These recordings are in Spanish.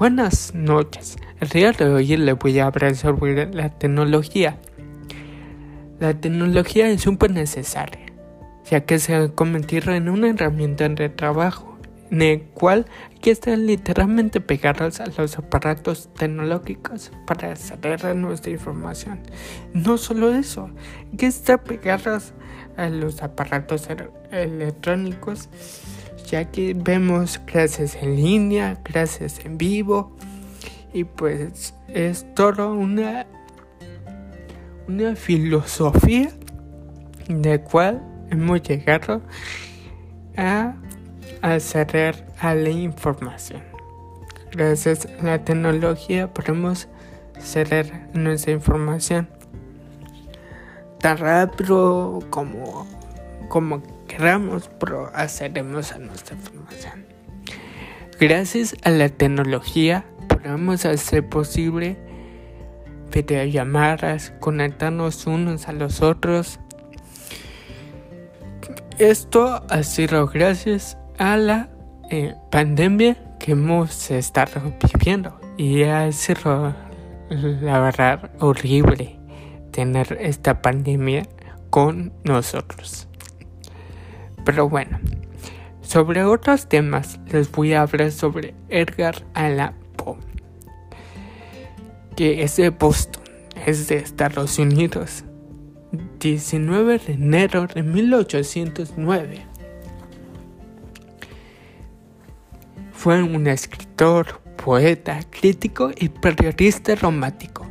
Buenas noches. El día de hoy les voy a hablar sobre la tecnología. La tecnología es súper necesaria, ya que se ha convertido en una herramienta de trabajo, en el cual hay que estar literalmente pegados a los aparatos tecnológicos para saber nuestra información. No solo eso, hay que estar pegados a los aparatos electrónicos ya que vemos clases en línea, clases en vivo y pues es todo una una filosofía de cual hemos llegado a acceder a la información. Gracias a la tecnología podemos acceder a nuestra información tan rápido como, como queramos, pero accedemos a nuestra información. Gracias a la tecnología podemos hacer posible videollamadas, conectarnos unos a los otros. Esto ha sido gracias a la eh, pandemia que hemos estado viviendo y ha sido la verdad horrible tener esta pandemia con nosotros. Pero bueno, sobre otros temas les voy a hablar sobre Edgar Allan Poe, que es de Boston, es de Estados Unidos. 19 de enero de 1809. Fue un escritor, poeta, crítico y periodista romántico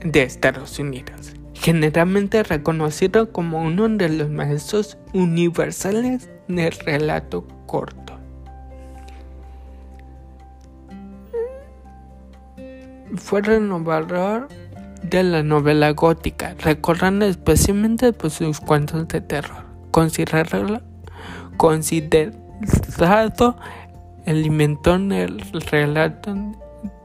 de Estados Unidos generalmente reconocido como uno de los maestros universales del relato corto. Fue renovador de la novela gótica, recordando especialmente por sus cuentos de terror, considerado, considerado el inventor del relato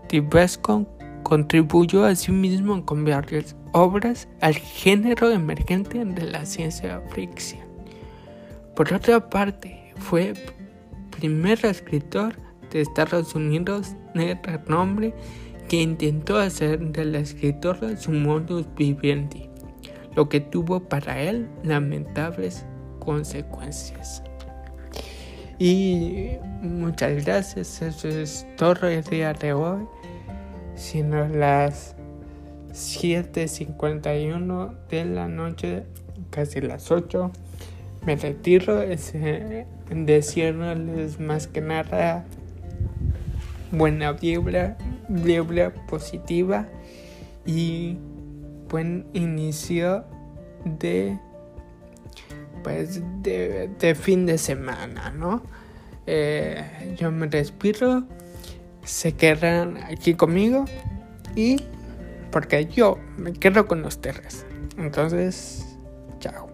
tibesco contribuyó asimismo con varias obras al género emergente de la ciencia ficción. Por otra parte, fue primer escritor de Estados Unidos de renombre que intentó hacer de la escritora su modus vivendi, lo que tuvo para él lamentables consecuencias. Y muchas gracias, eso es todo el día de hoy sino las 7.51 de la noche, casi las 8. Me retiro, ese, decirles más que nada buena vibra, vibra positiva y buen inicio de pues de, fin de semana, ¿no? Eh, yo me respiro se quedan aquí conmigo y porque yo me quedo con ustedes. Entonces, chao.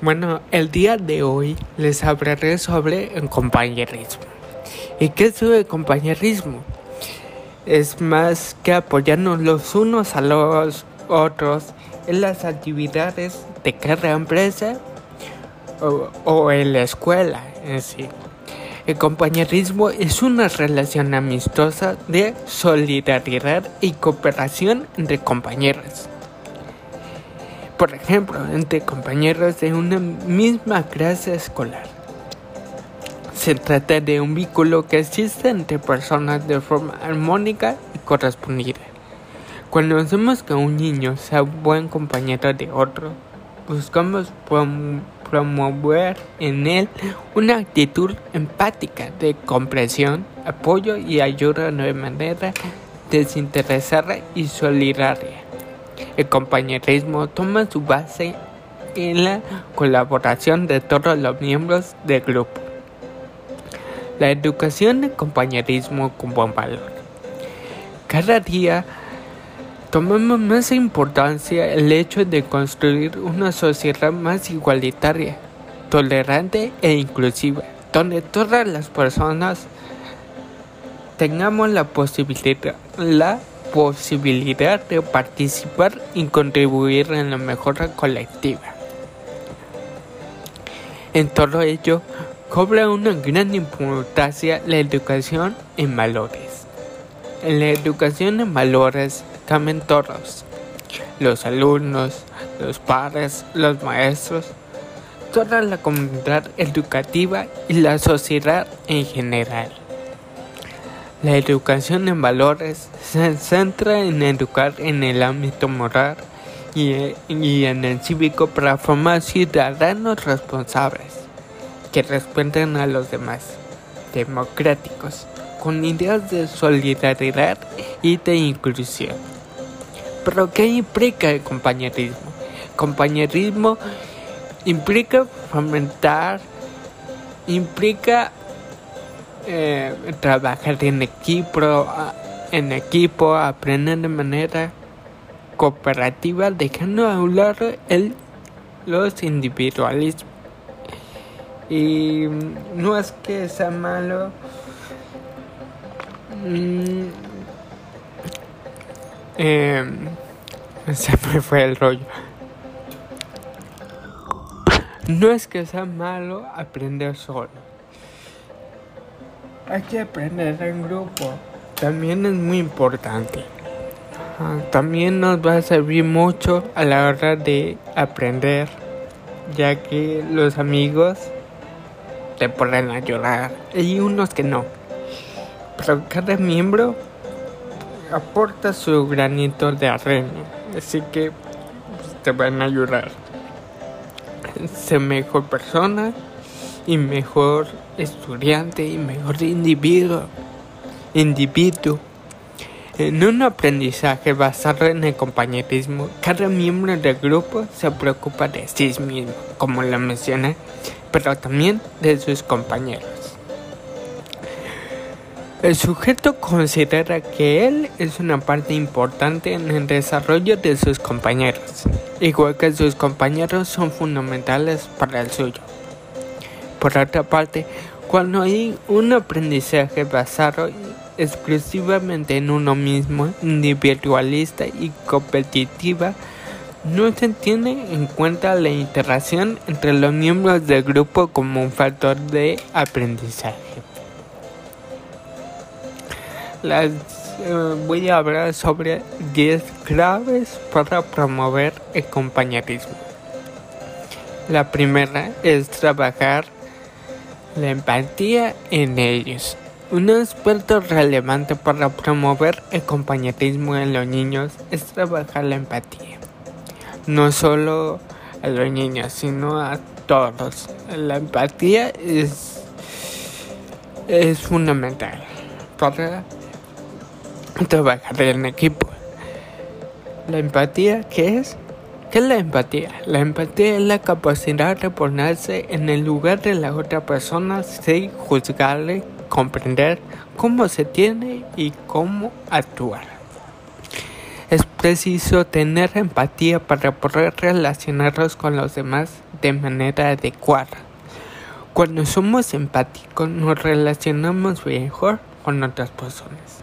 Bueno, el día de hoy les hablaré sobre el compañerismo. ¿Y qué es el compañerismo? Es más que apoyarnos los unos a los otros en las actividades de cada empresa o, en la escuela en sí. El compañerismo es una relación amistosa de solidaridad y cooperación entre compañeros. Por ejemplo, entre compañeros de una misma clase escolar. Se trata de un vínculo que existe entre personas de forma armónica y correspondida. Cuando hacemos que un niño sea buen compañero de otro, buscamos promover en él una actitud empática de comprensión, apoyo y ayuda de manera desinteresada y solidaria. El compañerismo toma su base en la colaboración de todos los miembros del grupo. La educación de compañerismo buen valor. Cada día Tomamos más importancia el hecho de construir una sociedad más igualitaria, tolerante e inclusiva, donde todas las personas tengamos la posibilidad, la posibilidad de participar y contribuir en la mejora colectiva. En todo ello, cobra una gran importancia la educación en valores. En la educación en valores caben todos, los alumnos, los padres, los maestros, toda la comunidad educativa y la sociedad en general. La educación en valores se centra en educar en el ámbito moral y, en el cívico para formar ciudadanos responsables que respeten a los demás, democráticos, con ideas de solidaridad y de inclusión. Pero ¿qué implica el compañerismo? Compañerismo implica fomentar, implica eh, trabajar en equipo, en equipo, aprender de manera cooperativa, dejando a un lado el, los individualismos. Y no es que sea malo. Mm, eh, se me fue el rollo. No es que sea malo aprender solo. Hay que aprender en grupo. También es muy importante. También nos va a servir mucho a la hora de aprender, ya que los amigos te ayudar y unos que no. Pero cada miembro aporta su granito de arena, así que pues, te van a ayudar. Ser mejor persona y mejor estudiante y mejor individuo. Individuo. En un aprendizaje basado en el compañerismo, cada miembro del grupo se preocupa de sí mismo, como lo mencioné, pero también de sus compañeros. El sujeto considera que él es una parte importante en el desarrollo de sus compañeros, igual que sus compañeros son fundamentales para el suyo. Por otra parte, cuando hay un aprendizaje basado exclusivamente en uno mismo, individualista y competitiva, no se tiene en cuenta la interacción entre los miembros del grupo como un factor de aprendizaje. Las, eh, voy a hablar sobre 10 claves para promover el compañerismo. La primera es trabajar la empatía en ellos. Un aspecto relevante para promover el compañerismo en los niños es trabajar la empatía. No solo a los niños, sino a todos. La empatía es, es fundamental para trabajar en equipo. La empatía, ¿qué es? ¿Qué es la empatía? La empatía es la capacidad de ponerse en el lugar de la otra persona sin juzgarle comprender cómo se tiene y cómo actuar. Es preciso tener empatía para poder relacionarnos con los demás de manera adecuada. Cuando somos empáticos nos relacionamos mejor con otras personas.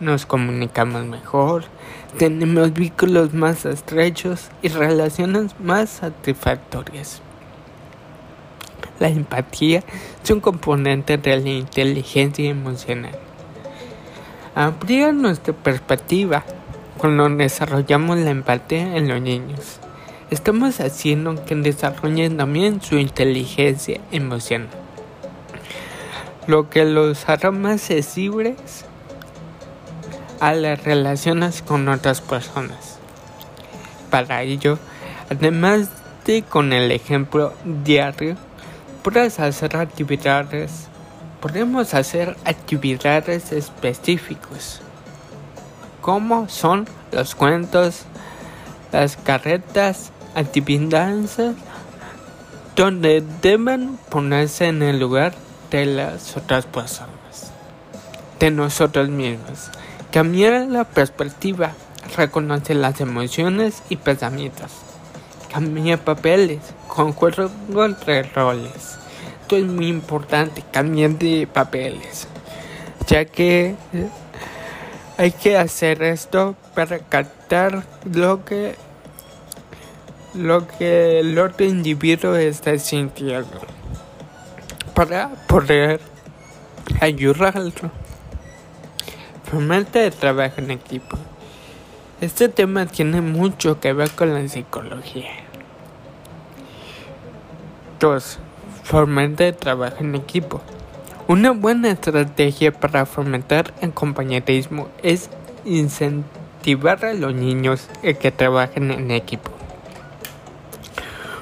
Nos comunicamos mejor, tenemos vínculos más estrechos y relaciones más satisfactorias. La empatía es un componente de la inteligencia emocional. Amplía nuestra perspectiva cuando desarrollamos la empatía en los niños. Estamos haciendo que desarrollen también su inteligencia emocional, lo que los hará más sensibles a las relaciones con otras personas. Para ello, además de con el ejemplo diario, puedes hacer actividades, podemos hacer actividades específicas, como son los cuentos, las carretas, actividades donde deben ponerse en el lugar de las otras personas, de nosotros mismos. Cambiar la perspectiva, reconocer las emociones y pensamientos. Cambia papeles, concuerdo entre roles. Esto es muy importante, cambiar de papeles, ya que Hay que hacer esto para captar lo que lo que el otro individuo está sintiendo para poder ayudarlo. Fomenta el trabajo en equipo. Este tema tiene mucho que ver con la psicología. 2. Fomenta el trabajo en equipo. Una buena estrategia para fomentar el compañerismo es incentivar a los niños a que trabajen en equipo.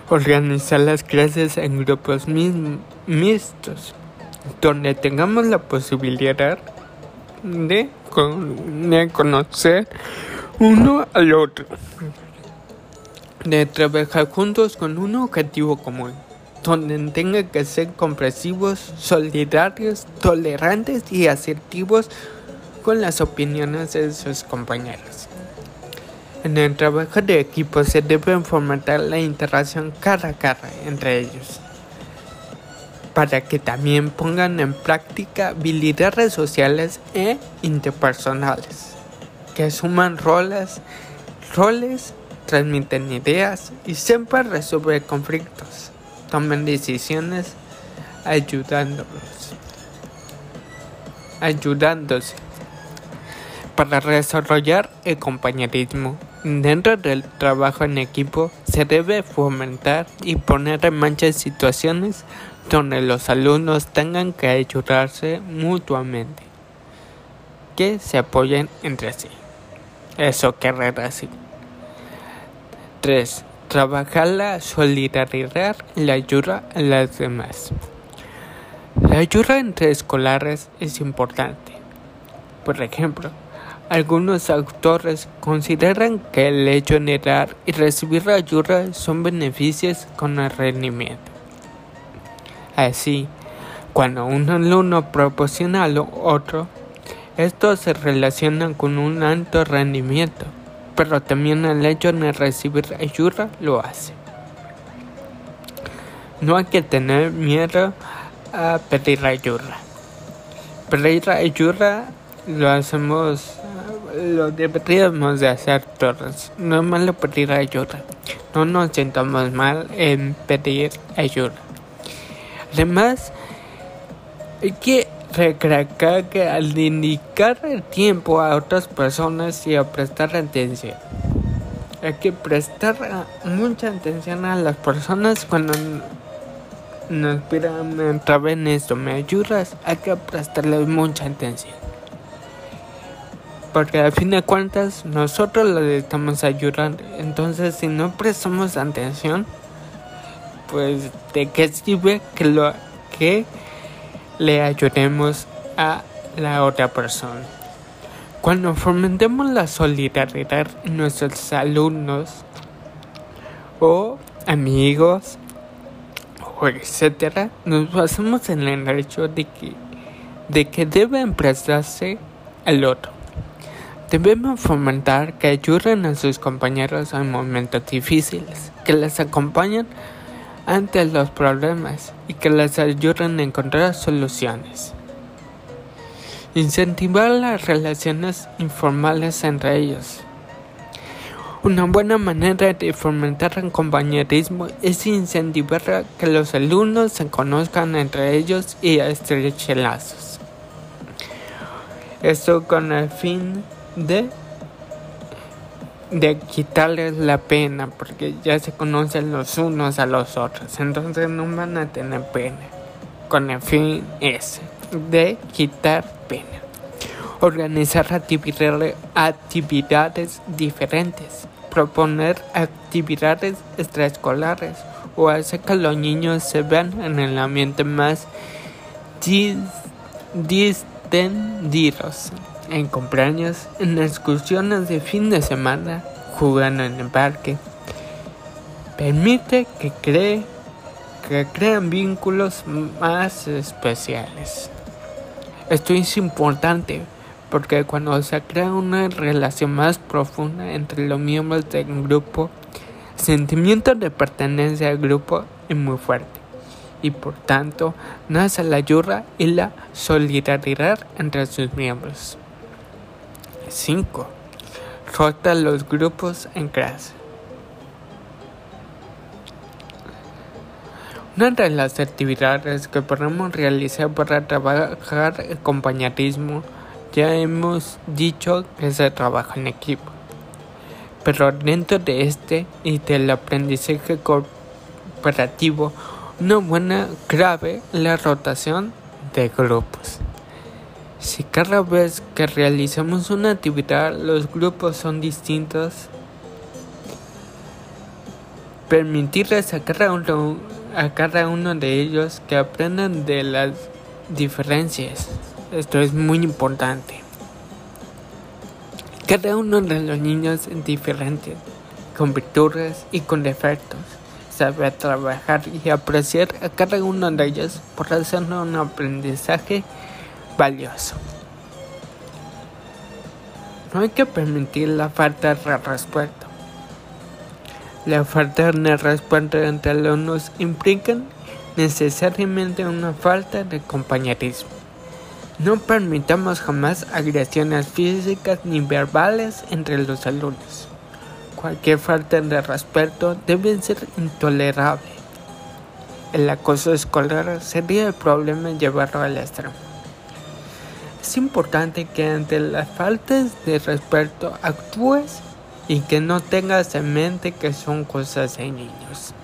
Organizar las clases en grupos mixtos, donde tengamos la posibilidad de, conocer uno al otro, de trabajar juntos con un objetivo común, donde tengan que ser comprensivos, solidarios, tolerantes y asertivos con las opiniones de sus compañeros. En el trabajo de equipo se debe fomentar la interacción cara a cara entre ellos para que también pongan en práctica habilidades sociales e interpersonales, que suman roles, roles, transmiten ideas y siempre resuelven conflictos, tomen decisiones ayudándolos, ayudándose para desarrollar el compañerismo. Dentro del trabajo en equipo se debe fomentar y poner en marcha situaciones donde los alumnos tengan que ayudarse mutuamente, que se apoyen entre sí. Eso quiere decir. 3. Trabajar la solidaridad y la ayuda a las demás. La ayuda entre escolares es importante. Por ejemplo, algunos autores consideran que el hecho de dar y recibir ayuda son beneficios con el rendimiento. Así, cuando un alumno proporciona al otro, esto se relaciona con un alto rendimiento, pero también el hecho de recibir ayuda lo hace. No hay que tener miedo a pedir ayuda. Pedir ayuda lo hacemos, lo deberíamos de hacer todos. No es malo pedir ayuda. No nos sentamos mal en pedir ayuda. Además, hay que recalcar que al indicar el tiempo a otras personas y a prestar atención, hay que prestar mucha atención a las personas cuando nos pidan otra vez esto, me ayudas, hay que prestarles mucha atención. Porque al fin de cuentas nosotros les estamos ayudando. Entonces si no prestamos atención, pues de qué sirve que lo que le ayudemos a la otra persona. Cuando fomentemos la solidaridad nuestros alumnos o amigos o etcétera, nos basamos en el hecho de que, de que deben prestarse al otro. Debemos fomentar que ayuden a sus compañeros en momentos difíciles, que les acompañen ante los problemas y que les ayuden a encontrar soluciones. Incentivar las relaciones informales entre ellos. Una buena manera de fomentar el compañerismo es incentivar que los alumnos se conozcan entre ellos y estrechen lazos. Esto con el fin de de quitarles la pena porque ya se conocen los unos a los otros. Entonces no van a tener pena. Con el fin ese de quitar pena. Organizar actividades, diferentes. Proponer actividades extraescolares. O hacer que los niños se vean en el ambiente más distendidos en cumpleaños, en excursiones de fin de semana, jugando en el parque. Permite que, cree, que crean vínculos más especiales. Esto es importante porque cuando se crea una relación más profunda entre los miembros del grupo, el sentimiento de pertenencia al grupo es muy fuerte y por tanto nace la ayuda y la solidaridad entre sus miembros. 5. Rota los grupos en clase. Una de las actividades que podemos realizar para trabajar el compañerismo ya hemos dicho que se trabaja en equipo. Pero dentro de este y del aprendizaje cooperativo, una buena clave la rotación de grupos. Si cada vez que realizamos una actividad los grupos son distintos, permitirles a cada uno, a cada uno de ellos que aprendan de las diferencias. Esto es muy importante. Cada uno de los niños es diferente, con virtudes y con defectos. Sabe trabajar y apreciar a cada uno de ellos por hacer un aprendizaje valioso. No hay que permitir la falta de respeto. La falta de respeto entre alumnos implica necesariamente una falta de compañerismo. No permitamos jamás agresiones físicas ni verbales entre los alumnos. Cualquier falta de respeto debe ser intolerable. El acoso escolar sería el problema llevarlo al extremo. Es importante que ante las faltas de respeto actúes y que no tengas en mente que son cosas de niños.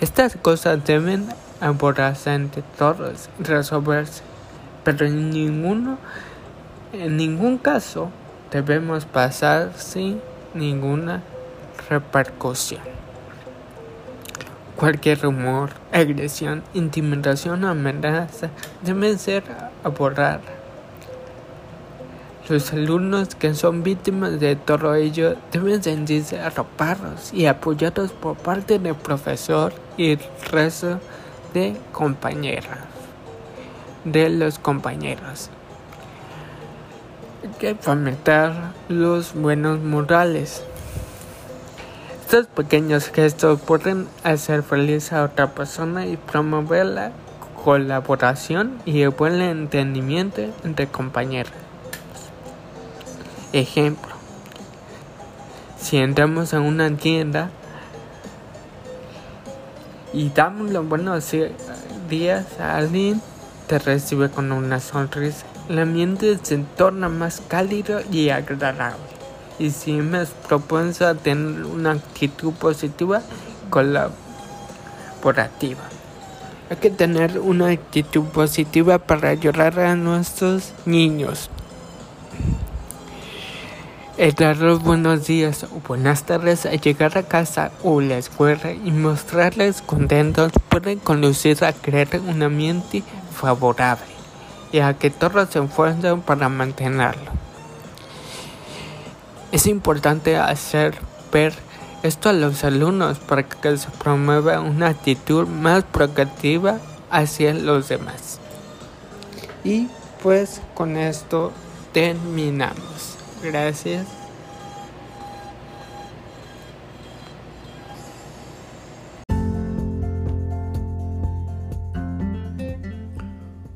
Estas cosas deben abordarse ante todos y resolverse, pero en ninguno, en ningún caso debemos pasar sin ninguna repercusión. Cualquier rumor, agresión, intimidación o amenaza deben ser abordadas. Los alumnos que son víctimas de todo ello deben sentirse arropados y apoyados por parte del profesor y el resto de compañeras, de los compañeros. Hay que fomentar los buenos morales. Estos pequeños gestos pueden hacer feliz a otra persona y promover la colaboración y el buen entendimiento entre compañeros. Ejemplo, si entramos en una tienda y damos los buenos días a alguien, te recibe con una sonrisa. El ambiente se torna más cálido y agradable y si me propenso a tener una actitud positiva colaborativa. Hay que tener una actitud positiva para ayudar a nuestros niños. El dar los buenos días o buenas tardes al llegar a casa o la escuela y mostrarles contentos puede conducir a crear un ambiente favorable y a que todos se esfuercen para mantenerlo. Es importante hacer ver esto a los alumnos para que se promueva una actitud más proactiva hacia los demás. Y pues con esto terminamos. Gracias.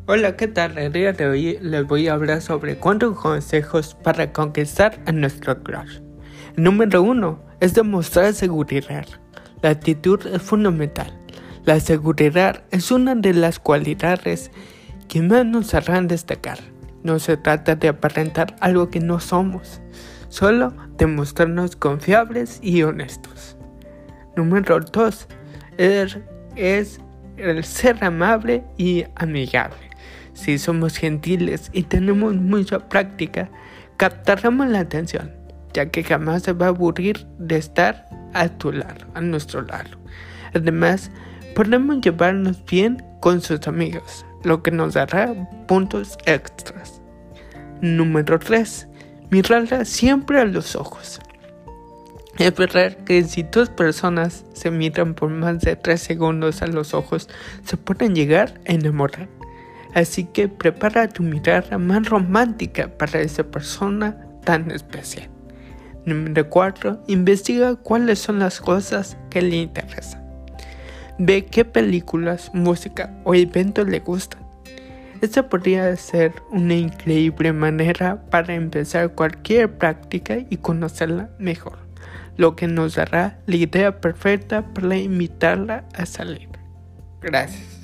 Hola, ¿qué tal? El día de hoy les voy a hablar sobre cuatro consejos para conquistar a nuestro crush. número uno es demostrar seguridad. La actitud es fundamental. La seguridad es una de las cualidades que más nos harán destacar. No se trata de aparentar algo que no somos, solo demostrarnos confiables y honestos. Número 2 es, es el ser amable y amigable. Si somos gentiles y tenemos mucha práctica, captaremos la atención, ya que jamás se va a aburrir de estar a tu lado, a nuestro lado. Además, podemos llevarnos bien con sus amigos, lo que nos dará puntos extras. Número 3. Mirarla siempre a los ojos. Es verdad que si dos personas se miran por más de 3 segundos a los ojos, se pueden llegar a enamorar. Así que prepara tu mirada más romántica para esa persona tan especial. Número 4. Investiga cuáles son las cosas que le interesan. Ve qué películas, música o eventos le gustan. Esta podría ser una increíble manera para empezar cualquier práctica y conocerla mejor, lo que nos dará la idea perfecta para invitarla a salir. Gracias.